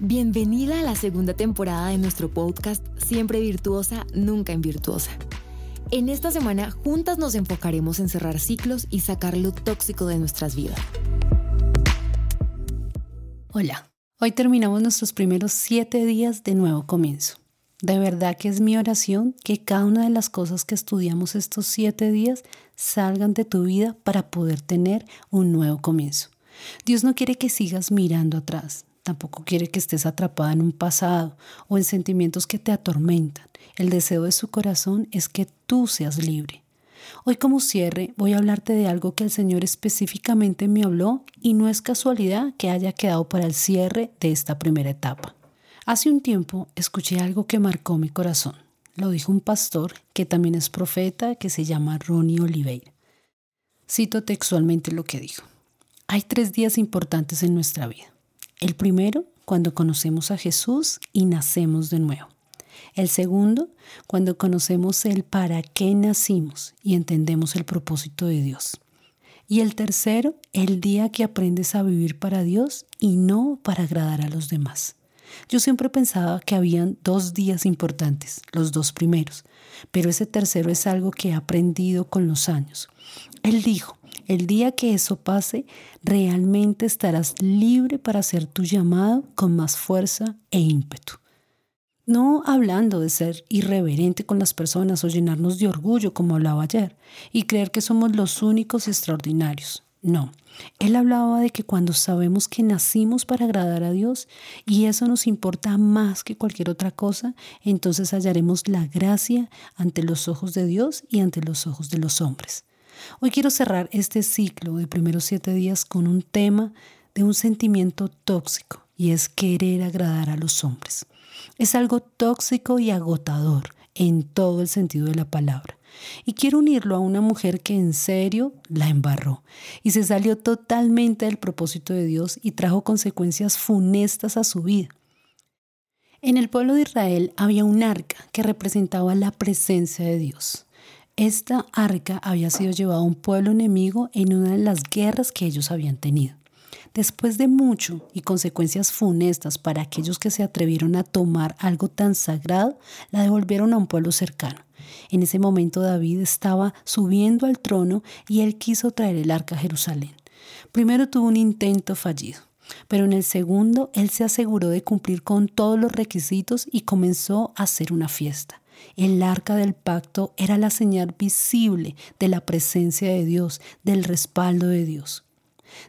Bienvenida a la segunda temporada de nuestro podcast Siempre Virtuosa, Nunca Invirtuosa. En esta semana juntas nos enfocaremos en cerrar ciclos y sacar lo tóxico de nuestras vidas. Hola, hoy terminamos nuestros primeros siete días de nuevo comienzo. De verdad que es mi oración que cada una de las cosas que estudiamos estos siete días salgan de tu vida para poder tener un nuevo comienzo. Dios no quiere que sigas mirando atrás, Tampoco quiere que estés atrapada en un pasado o en sentimientos que te atormentan. El deseo de su corazón es que tú seas libre. Hoy como cierre voy a hablarte de algo que el Señor específicamente me habló y no es casualidad que haya quedado para el cierre de esta primera etapa. Hace un tiempo escuché algo que marcó mi corazón. Lo dijo un pastor que también es profeta que se llama Ronnie Oliveira. Cito textualmente lo que dijo. Hay tres días importantes en nuestra vida. El primero, cuando conocemos a Jesús y nacemos de nuevo. El segundo, cuando conocemos el para qué nacimos y entendemos el propósito de Dios. Y el tercero, el día que aprendes a vivir para Dios y no para agradar a los demás. Yo siempre pensaba que habían dos días importantes, los dos primeros, pero ese tercero es algo que he aprendido con los años. Él dijo, el día que eso pase, realmente estarás libre para hacer tu llamado con más fuerza e ímpetu. No hablando de ser irreverente con las personas o llenarnos de orgullo como hablaba ayer y creer que somos los únicos extraordinarios. No, él hablaba de que cuando sabemos que nacimos para agradar a Dios y eso nos importa más que cualquier otra cosa, entonces hallaremos la gracia ante los ojos de Dios y ante los ojos de los hombres. Hoy quiero cerrar este ciclo de primeros siete días con un tema de un sentimiento tóxico y es querer agradar a los hombres. Es algo tóxico y agotador en todo el sentido de la palabra. Y quiero unirlo a una mujer que en serio la embarró y se salió totalmente del propósito de Dios y trajo consecuencias funestas a su vida. En el pueblo de Israel había un arca que representaba la presencia de Dios. Esta arca había sido llevada a un pueblo enemigo en una de las guerras que ellos habían tenido. Después de mucho y consecuencias funestas para aquellos que se atrevieron a tomar algo tan sagrado, la devolvieron a un pueblo cercano. En ese momento David estaba subiendo al trono y él quiso traer el arca a Jerusalén. Primero tuvo un intento fallido, pero en el segundo él se aseguró de cumplir con todos los requisitos y comenzó a hacer una fiesta. El arca del pacto era la señal visible de la presencia de Dios, del respaldo de Dios.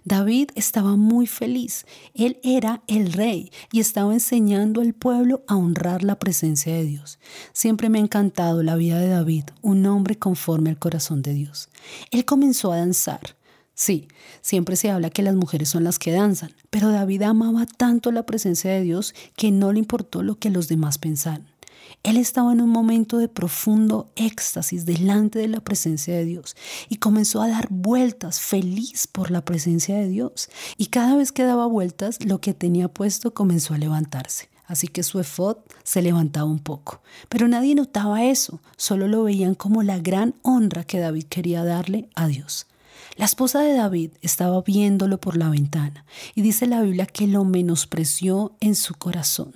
David estaba muy feliz. Él era el rey y estaba enseñando al pueblo a honrar la presencia de Dios. Siempre me ha encantado la vida de David, un hombre conforme al corazón de Dios. Él comenzó a danzar. Sí, siempre se habla que las mujeres son las que danzan, pero David amaba tanto la presencia de Dios que no le importó lo que los demás pensaran. Él estaba en un momento de profundo éxtasis delante de la presencia de Dios y comenzó a dar vueltas feliz por la presencia de Dios. Y cada vez que daba vueltas, lo que tenía puesto comenzó a levantarse. Así que su efod se levantaba un poco. Pero nadie notaba eso, solo lo veían como la gran honra que David quería darle a Dios. La esposa de David estaba viéndolo por la ventana y dice la Biblia que lo menospreció en su corazón.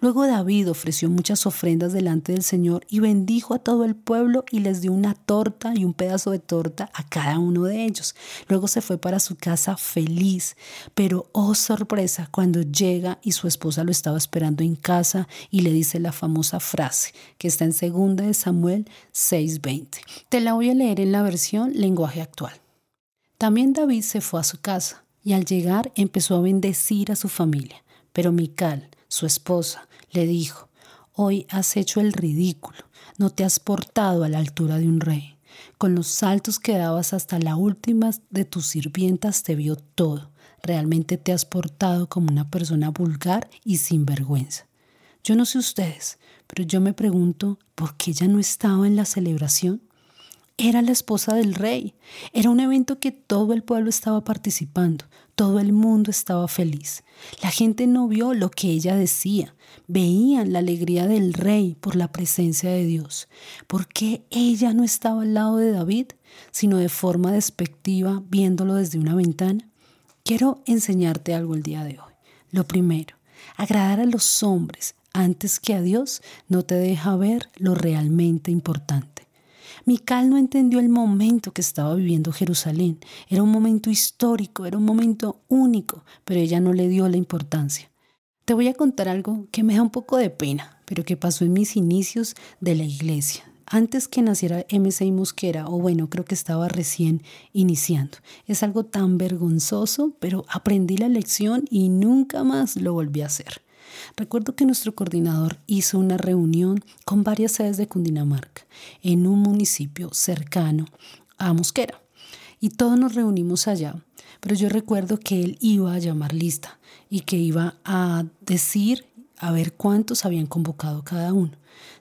Luego David ofreció muchas ofrendas delante del Señor y bendijo a todo el pueblo y les dio una torta y un pedazo de torta a cada uno de ellos. Luego se fue para su casa feliz, pero oh sorpresa cuando llega y su esposa lo estaba esperando en casa y le dice la famosa frase que está en 2 de Samuel 6:20. Te la voy a leer en la versión lenguaje actual. También David se fue a su casa y al llegar empezó a bendecir a su familia, pero Mical su esposa, le dijo, Hoy has hecho el ridículo, no te has portado a la altura de un rey. Con los saltos que dabas hasta la última de tus sirvientas te vio todo. Realmente te has portado como una persona vulgar y sin vergüenza. Yo no sé ustedes, pero yo me pregunto por qué ella no estaba en la celebración. Era la esposa del rey. Era un evento que todo el pueblo estaba participando. Todo el mundo estaba feliz. La gente no vio lo que ella decía. Veían la alegría del rey por la presencia de Dios. ¿Por qué ella no estaba al lado de David, sino de forma despectiva viéndolo desde una ventana? Quiero enseñarte algo el día de hoy. Lo primero, agradar a los hombres antes que a Dios no te deja ver lo realmente importante. Mical no entendió el momento que estaba viviendo Jerusalén. Era un momento histórico, era un momento único, pero ella no le dio la importancia. Te voy a contar algo que me da un poco de pena, pero que pasó en mis inicios de la iglesia. Antes que naciera MC Mosquera, o bueno, creo que estaba recién iniciando. Es algo tan vergonzoso, pero aprendí la lección y nunca más lo volví a hacer. Recuerdo que nuestro coordinador hizo una reunión con varias sedes de Cundinamarca en un municipio cercano a Mosquera y todos nos reunimos allá. Pero yo recuerdo que él iba a llamar lista y que iba a decir a ver cuántos habían convocado cada uno.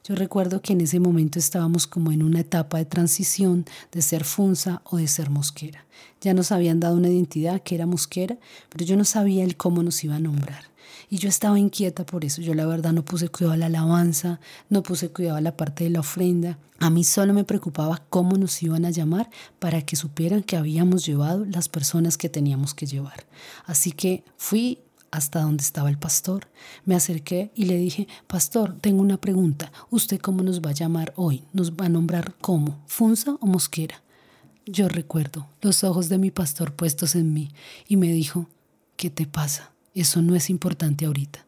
Yo recuerdo que en ese momento estábamos como en una etapa de transición de ser Funza o de ser Mosquera. Ya nos habían dado una identidad que era Mosquera, pero yo no sabía el cómo nos iba a nombrar. Y yo estaba inquieta por eso. Yo la verdad no puse cuidado a la alabanza, no puse cuidado a la parte de la ofrenda. A mí solo me preocupaba cómo nos iban a llamar para que supieran que habíamos llevado las personas que teníamos que llevar. Así que fui hasta donde estaba el pastor. Me acerqué y le dije, Pastor, tengo una pregunta. ¿Usted cómo nos va a llamar hoy? ¿Nos va a nombrar cómo? ¿Funza o Mosquera? Yo recuerdo los ojos de mi pastor puestos en mí y me dijo, ¿qué te pasa? Eso no es importante ahorita.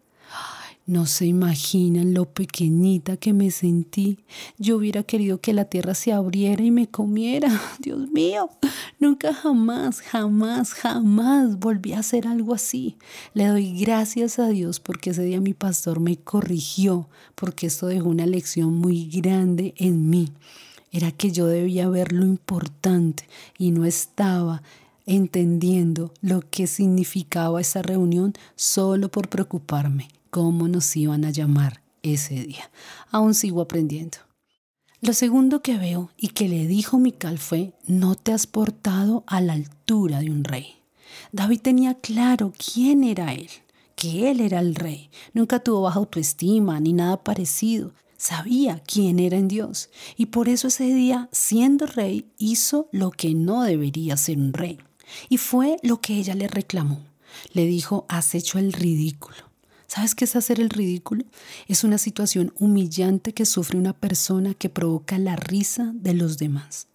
No se imaginan lo pequeñita que me sentí. Yo hubiera querido que la tierra se abriera y me comiera. Dios mío, nunca jamás, jamás, jamás volví a hacer algo así. Le doy gracias a Dios porque ese día mi pastor me corrigió, porque esto dejó una lección muy grande en mí. Era que yo debía ver lo importante y no estaba entendiendo lo que significaba esa reunión solo por preocuparme cómo nos iban a llamar ese día. Aún sigo aprendiendo. Lo segundo que veo y que le dijo Mical fue, no te has portado a la altura de un rey. David tenía claro quién era él, que él era el rey. Nunca tuvo baja autoestima ni nada parecido. Sabía quién era en Dios y por eso ese día, siendo rey, hizo lo que no debería ser un rey. Y fue lo que ella le reclamó. Le dijo, has hecho el ridículo. ¿Sabes qué es hacer el ridículo? Es una situación humillante que sufre una persona que provoca la risa de los demás.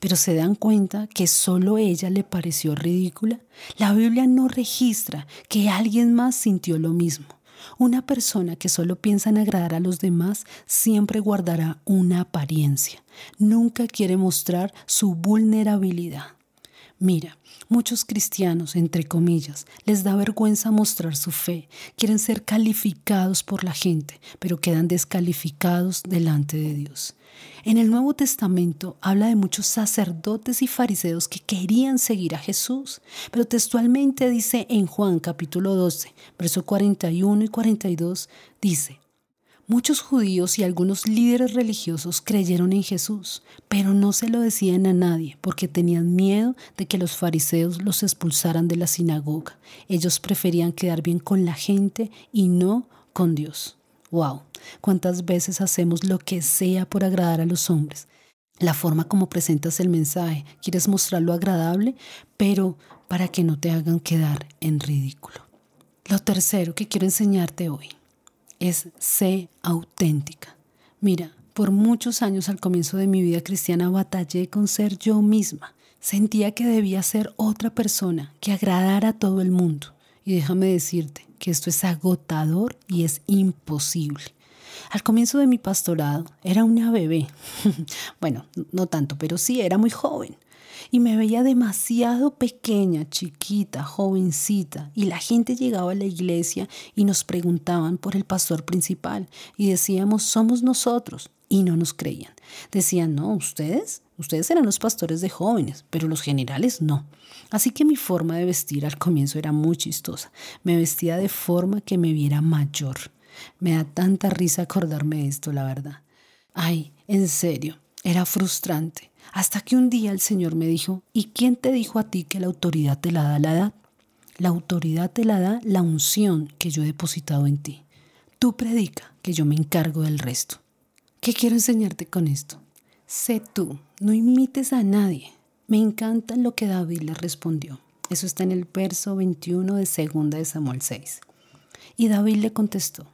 Pero se dan cuenta que solo ella le pareció ridícula. La Biblia no registra que alguien más sintió lo mismo. Una persona que solo piensa en agradar a los demás siempre guardará una apariencia. Nunca quiere mostrar su vulnerabilidad. Mira, muchos cristianos, entre comillas, les da vergüenza mostrar su fe, quieren ser calificados por la gente, pero quedan descalificados delante de Dios. En el Nuevo Testamento habla de muchos sacerdotes y fariseos que querían seguir a Jesús, pero textualmente dice en Juan capítulo 12, verso 41 y 42, dice, Muchos judíos y algunos líderes religiosos creyeron en Jesús, pero no se lo decían a nadie porque tenían miedo de que los fariseos los expulsaran de la sinagoga. Ellos preferían quedar bien con la gente y no con Dios. ¡Wow! ¿Cuántas veces hacemos lo que sea por agradar a los hombres? La forma como presentas el mensaje, quieres mostrarlo agradable, pero para que no te hagan quedar en ridículo. Lo tercero que quiero enseñarte hoy es sé auténtica. Mira, por muchos años al comienzo de mi vida cristiana batallé con ser yo misma. Sentía que debía ser otra persona que agradara a todo el mundo. Y déjame decirte que esto es agotador y es imposible. Al comienzo de mi pastorado era una bebé. bueno, no tanto, pero sí era muy joven y me veía demasiado pequeña, chiquita, jovencita, y la gente llegaba a la iglesia y nos preguntaban por el pastor principal y decíamos, somos nosotros, y no nos creían. Decían, no, ustedes, ustedes eran los pastores de jóvenes, pero los generales no. Así que mi forma de vestir al comienzo era muy chistosa. Me vestía de forma que me viera mayor. Me da tanta risa acordarme de esto, la verdad. Ay, en serio, era frustrante. Hasta que un día el Señor me dijo, ¿y quién te dijo a ti que la autoridad te la da la edad? La autoridad te la da la unción que yo he depositado en ti. Tú predica, que yo me encargo del resto. ¿Qué quiero enseñarte con esto? Sé tú, no imites a nadie. Me encanta lo que David le respondió. Eso está en el verso 21 de 2 de Samuel 6. Y David le contestó,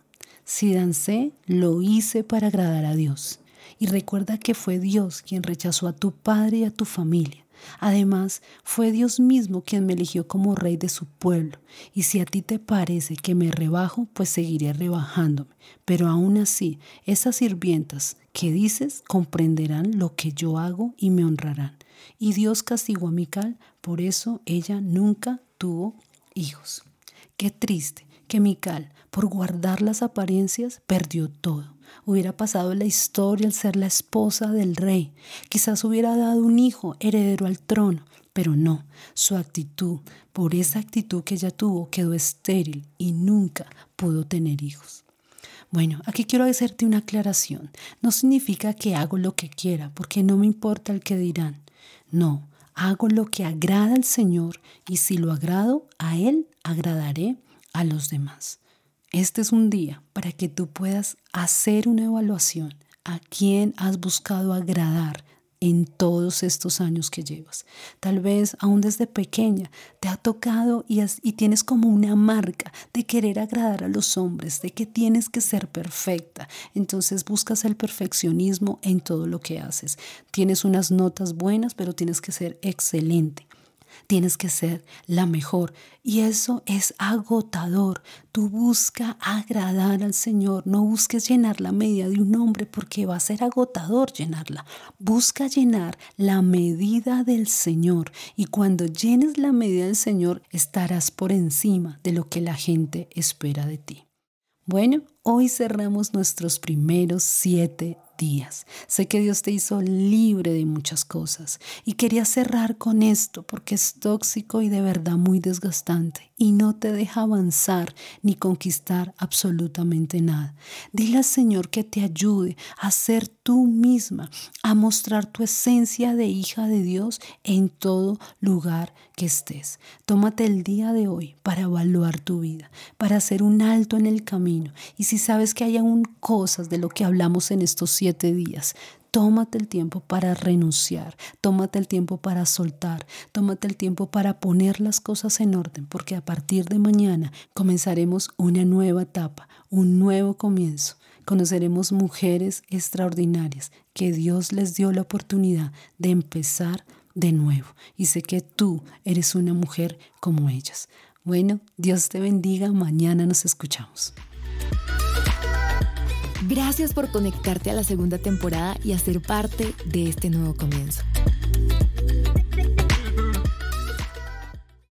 si dancé, lo hice para agradar a Dios. Y recuerda que fue Dios quien rechazó a tu padre y a tu familia. Además, fue Dios mismo quien me eligió como rey de su pueblo. Y si a ti te parece que me rebajo, pues seguiré rebajándome. Pero aún así, esas sirvientas que dices comprenderán lo que yo hago y me honrarán. Y Dios castigó a Mical, por eso ella nunca tuvo hijos. Qué triste que Mical, por guardar las apariencias, perdió todo. Hubiera pasado la historia al ser la esposa del rey. Quizás hubiera dado un hijo heredero al trono, pero no, su actitud, por esa actitud que ella tuvo, quedó estéril y nunca pudo tener hijos. Bueno, aquí quiero hacerte una aclaración. No significa que hago lo que quiera, porque no me importa el que dirán. No, hago lo que agrada al Señor y si lo agrado a Él, agradaré a los demás. Este es un día para que tú puedas hacer una evaluación a quién has buscado agradar en todos estos años que llevas. Tal vez aún desde pequeña te ha tocado y, y, tienes como una marca de querer agradar a los hombres, de que tienes que ser perfecta. Entonces buscas el perfeccionismo en todo lo que haces. Tienes unas notas buenas, pero tienes que ser excelente. Tienes que ser la mejor. Y eso es agotador. Tú busca agradar al Señor. No busques llenar la medida de un hombre porque va a ser agotador llenarla. Busca llenar la medida del Señor. Y cuando llenes la medida del Señor, estarás por encima de lo que la gente espera de ti. Bueno, hoy cerramos nuestros primeros siete días. Sé que Dios te hizo libre de muchas cosas y quería cerrar con esto porque es tóxico y de verdad muy desgastante y no te deja avanzar ni conquistar absolutamente nada. Dile al Señor que te ayude a ser tú misma, a mostrar tu esencia de hija de Dios en todo lugar que estés. Tómate el día de hoy para evaluar tu vida, para hacer un alto en el camino. Y si sabes que hay aún cosas de lo que hablamos en estos siete días, Tómate el tiempo para renunciar, tómate el tiempo para soltar, tómate el tiempo para poner las cosas en orden, porque a partir de mañana comenzaremos una nueva etapa, un nuevo comienzo. Conoceremos mujeres extraordinarias que Dios les dio la oportunidad de empezar de nuevo. Y sé que tú eres una mujer como ellas. Bueno, Dios te bendiga. Mañana nos escuchamos. Gracias por conectarte a la segunda temporada y a ser parte de este nuevo comienzo.